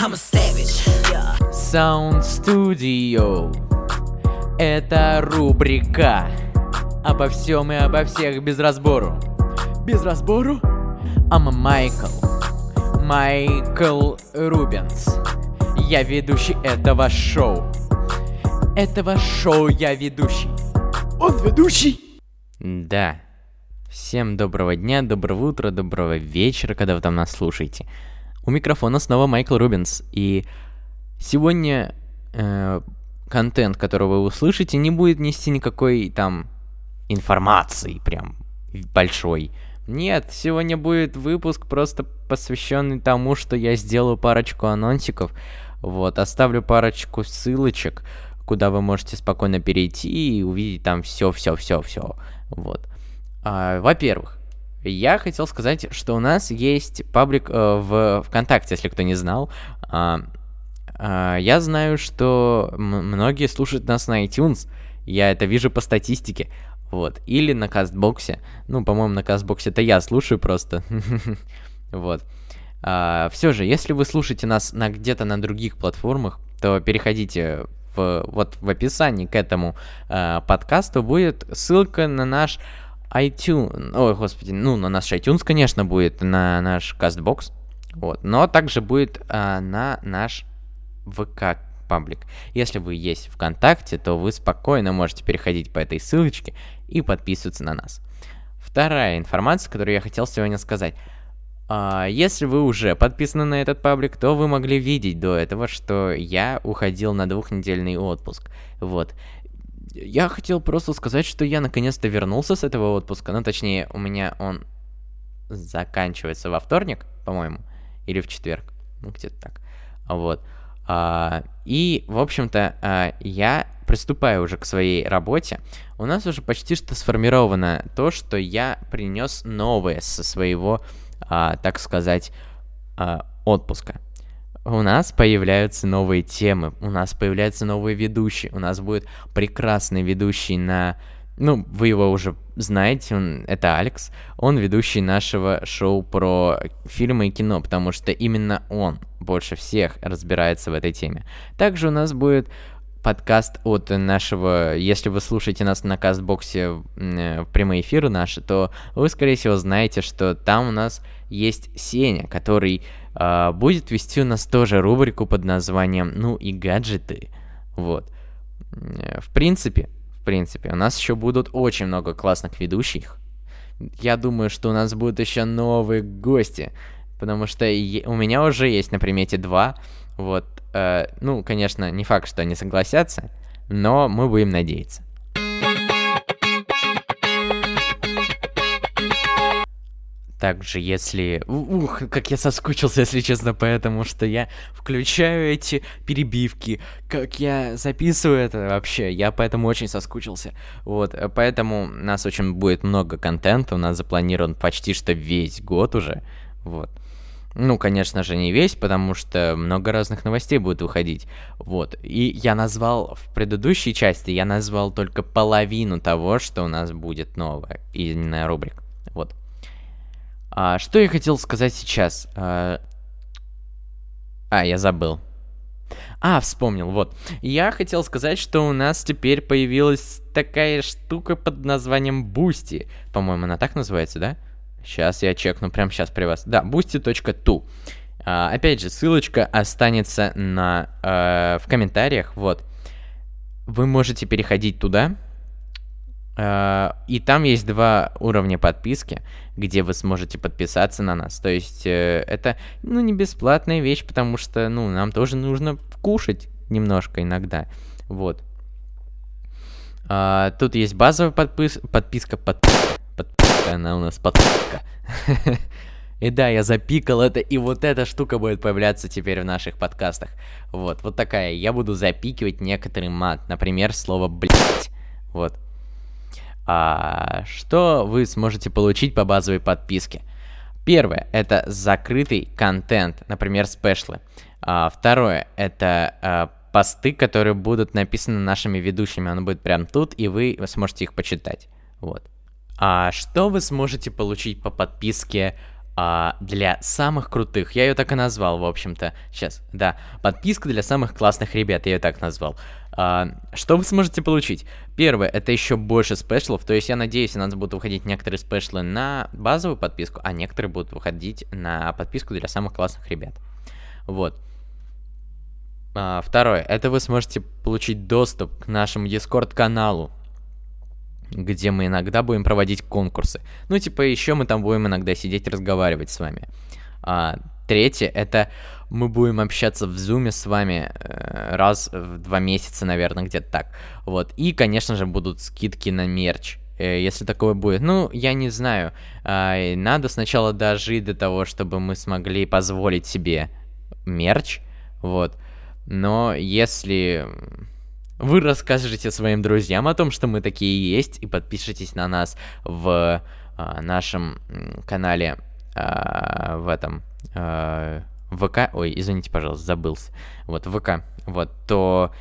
I'm a savage. Yeah. Sound Studio. Это рубрика обо всем и обо всех без разбору. Без разбору? I'm Майкл. Майкл Рубенс. Я ведущий этого шоу. Этого шоу я ведущий. Он ведущий? Да. Всем доброго дня, доброго утра, доброго вечера, когда вы там нас слушаете. У микрофона снова Майкл Рубинс, и сегодня э, контент, который вы услышите, не будет нести никакой там информации прям большой. Нет, сегодня будет выпуск просто посвященный тому, что я сделаю парочку анонсиков. Вот, оставлю парочку ссылочек, куда вы можете спокойно перейти и увидеть там все, все, все, все. Вот. А, во-первых, я хотел сказать, что у нас есть паблик э, в ВКонтакте, если кто не знал. А, а, я знаю, что многие слушают нас на iTunes. Я это вижу по статистике. Вот. Или на Кастбоксе. Ну, по-моему, на Кастбоксе это я слушаю просто. Вот. А, все же, если вы слушаете нас на где-то на других платформах, то переходите в, вот в описании к этому э, подкасту будет ссылка на наш iTunes, ой, господи, ну, на наш iTunes, конечно, будет, на наш CastBox, вот, но также будет а, на наш ВК паблик. Если вы есть ВКонтакте, то вы спокойно можете переходить по этой ссылочке и подписываться на нас. Вторая информация, которую я хотел сегодня сказать. А, если вы уже подписаны на этот паблик, то вы могли видеть до этого, что я уходил на двухнедельный отпуск. Вот. Я хотел просто сказать, что я наконец-то вернулся с этого отпуска. Ну, точнее, у меня он заканчивается во вторник, по-моему, или в четверг. Ну, где-то так. Вот. А, и, в общем-то, а, я приступаю уже к своей работе. У нас уже почти что сформировано то, что я принес новое со своего, а, так сказать, а, отпуска у нас появляются новые темы, у нас появляются новые ведущие, у нас будет прекрасный ведущий на... Ну, вы его уже знаете, он, это Алекс, он ведущий нашего шоу про фильмы и кино, потому что именно он больше всех разбирается в этой теме. Также у нас будет подкаст от нашего, если вы слушаете нас на кастбоксе э, в прямые эфиры наши, то вы, скорее всего, знаете, что там у нас есть Сеня, который э, будет вести у нас тоже рубрику под названием «Ну и гаджеты». Вот. Э, в принципе, в принципе, у нас еще будут очень много классных ведущих. Я думаю, что у нас будут еще новые гости, потому что у меня уже есть на примете два. Вот, ну, конечно, не факт, что они согласятся, но мы будем надеяться. Также, если... Ух, как я соскучился, если честно, поэтому что я включаю эти перебивки, как я записываю это вообще, я поэтому очень соскучился. Вот, э, поэтому у нас очень будет много контента, у нас запланирован почти что весь год уже, вот. Ну, конечно же, не весь, потому что много разных новостей будет выходить. Вот. И я назвал в предыдущей части, я назвал только половину того, что у нас будет новое. Именно рубрик. Вот. А, что я хотел сказать сейчас? А, а, я забыл. А, вспомнил, вот. Я хотел сказать, что у нас теперь появилась такая штука под названием Boosty. По-моему, она так называется, да? Сейчас я чекну прямо сейчас при вас. Да, boosty.tu. А, опять же, ссылочка останется на, э, в комментариях. Вот. Вы можете переходить туда. Э, и там есть два уровня подписки, где вы сможете подписаться на нас. То есть э, это, ну, не бесплатная вещь, потому что, ну, нам тоже нужно кушать немножко иногда. Вот. А, тут есть базовая подпис подписка, подписка она у нас подписка. И да, я запикал это, и вот эта штука будет появляться теперь в наших подкастах. Вот, вот такая. Я буду запикивать некоторый мат. Например, слово блять. Вот. А, что вы сможете получить по базовой подписке? Первое, это закрытый контент, например, спешлы. А, второе, это а, посты, которые будут написаны нашими ведущими. Оно будет прям тут, и вы сможете их почитать. Вот. А что вы сможете получить по подписке а, для самых крутых. Я ее так и назвал, в общем-то. Сейчас, да. Подписка для самых классных ребят, я ее так назвал. А, что вы сможете получить? Первое, это еще больше спешлов, то есть я надеюсь, у нас будут выходить некоторые спешлы на базовую подписку, а некоторые будут выходить на подписку для самых классных ребят. Вот. А, второе, это вы сможете получить доступ к нашему Discord каналу, где мы иногда будем проводить конкурсы. Ну, типа, еще мы там будем иногда сидеть разговаривать с вами. А, третье, это мы будем общаться в зуме с вами э, раз в два месяца, наверное, где-то так. Вот. И, конечно же, будут скидки на мерч э, если такое будет. Ну, я не знаю. А, надо сначала дожить до того, чтобы мы смогли позволить себе мерч. Вот. Но если вы расскажете своим друзьям о том, что мы такие есть, и подпишитесь на нас в а, нашем канале а, в этом а, ВК, ой, извините, пожалуйста, забылся, вот ВК, вот, то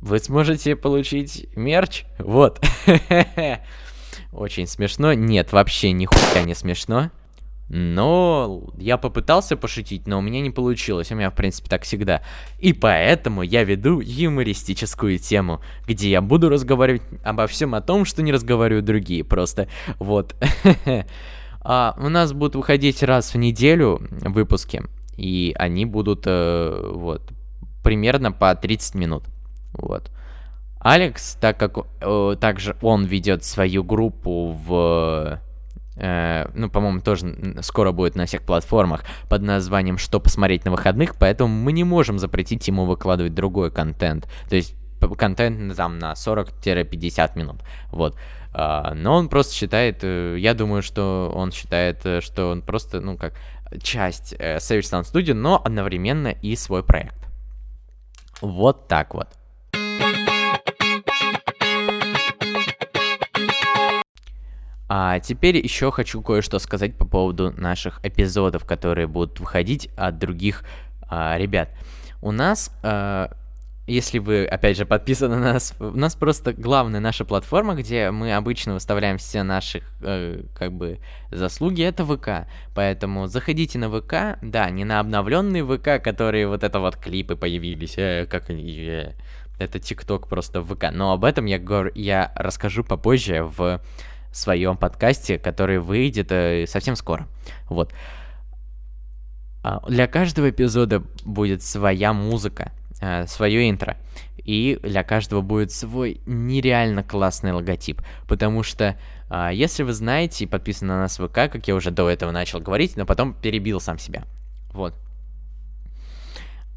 вы сможете получить мерч, вот. Очень смешно. Нет, вообще нихуя не смешно. Но я попытался пошутить, но у меня не получилось. У меня, в принципе, так всегда. И поэтому я веду юмористическую тему, где я буду разговаривать обо всем о том, что не разговаривают другие. Просто вот. а, у нас будут выходить раз в неделю выпуски. И они будут э, вот примерно по 30 минут. Вот. Алекс, так как э, также он ведет свою группу в Э, ну, по-моему, тоже скоро будет на всех платформах под названием «Что посмотреть на выходных», поэтому мы не можем запретить ему выкладывать другой контент. То есть контент там на 40-50 минут. Вот. Uh, но он просто считает, uh, я думаю, что он считает, что он просто, ну, как часть Savage Sound Studio, но одновременно и свой проект. Вот так вот. А теперь еще хочу кое-что сказать по поводу наших эпизодов, которые будут выходить от других а, ребят. У нас, а, если вы, опять же, подписаны на нас, у нас просто главная наша платформа, где мы обычно выставляем все наши, э, как бы, заслуги, это ВК. Поэтому заходите на ВК, да, не на обновленный ВК, которые вот это вот клипы появились, э, как они... Э, это ТикТок просто в ВК. Но об этом я, говорю, я расскажу попозже в своем подкасте, который выйдет э, совсем скоро. Вот. А, для каждого эпизода будет своя музыка, э, свое интро. И для каждого будет свой нереально классный логотип. Потому что, а, если вы знаете и подписаны на нас в ВК, как я уже до этого начал говорить, но потом перебил сам себя. Вот.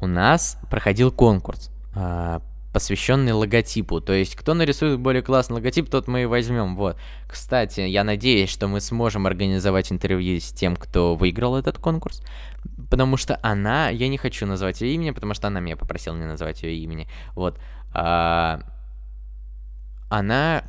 У нас проходил конкурс а, посвященный логотипу. То есть, кто нарисует более классный логотип, тот мы и возьмем. Вот. Кстати, я надеюсь, что мы сможем организовать интервью с тем, кто выиграл этот конкурс. Потому что она, я не хочу называть ее имени, потому что она меня попросила не называть ее имени. Вот. А, она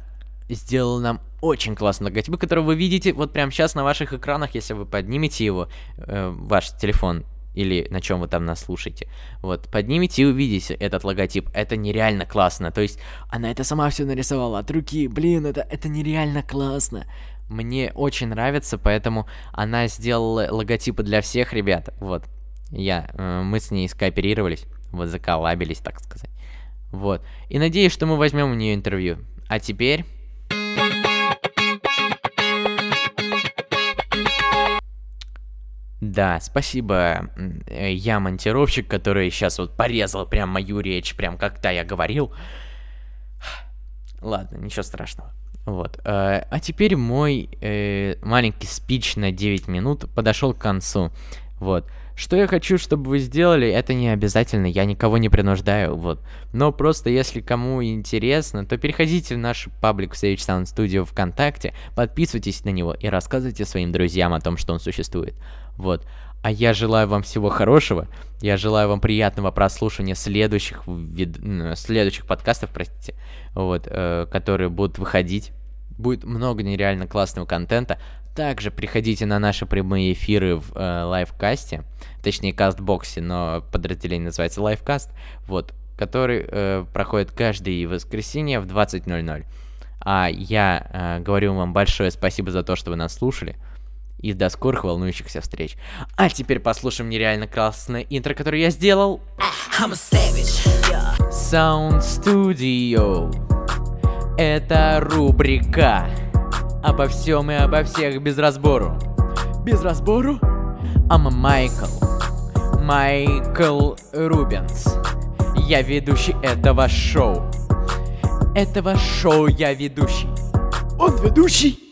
сделала нам очень классный логотип, который вы видите вот прямо сейчас на ваших экранах, если вы поднимете его, э, ваш телефон или на чем вы там нас слушаете. Вот, поднимите и увидите этот логотип. Это нереально классно. То есть, она это сама все нарисовала от руки. Блин, это, это нереально классно. Мне очень нравится, поэтому она сделала логотипы для всех ребят. Вот. Я, э, мы с ней скооперировались, вот заколабились, так сказать. Вот. И надеюсь, что мы возьмем у нее интервью. А теперь... Да, спасибо. Э, я монтировщик, который сейчас вот порезал прям мою речь, прям когда я говорил. Ладно, ничего страшного. Вот. Э, а теперь мой э, маленький спич на 9 минут подошел к концу. Вот. Что я хочу, чтобы вы сделали, это не обязательно, я никого не принуждаю, вот. Но просто если кому интересно, то переходите в наш паблик в Sage Sound Studio ВКонтакте, подписывайтесь на него и рассказывайте своим друзьям о том, что он существует. Вот. А я желаю вам всего хорошего. Я желаю вам приятного прослушивания следующих, вид... следующих подкастов, простите, вот, э, которые будут выходить. Будет много нереально классного контента. Также приходите на наши прямые эфиры в э, Livecast е, точнее Castbox е, но подразделение называется Livecast, вот, который э, проходит каждое воскресенье в 20.00. А я э, говорю вам большое спасибо за то, что вы нас слушали. И до скорых волнующихся встреч. А теперь послушаем нереально классное интро, которое я сделал. I'm a savage. Yeah. Sound Studio. Это рубрика обо всем и обо всех без разбору. Без разбору? I'm Майкл. Майкл Рубенс. Я ведущий этого шоу. Этого шоу я ведущий. Он ведущий?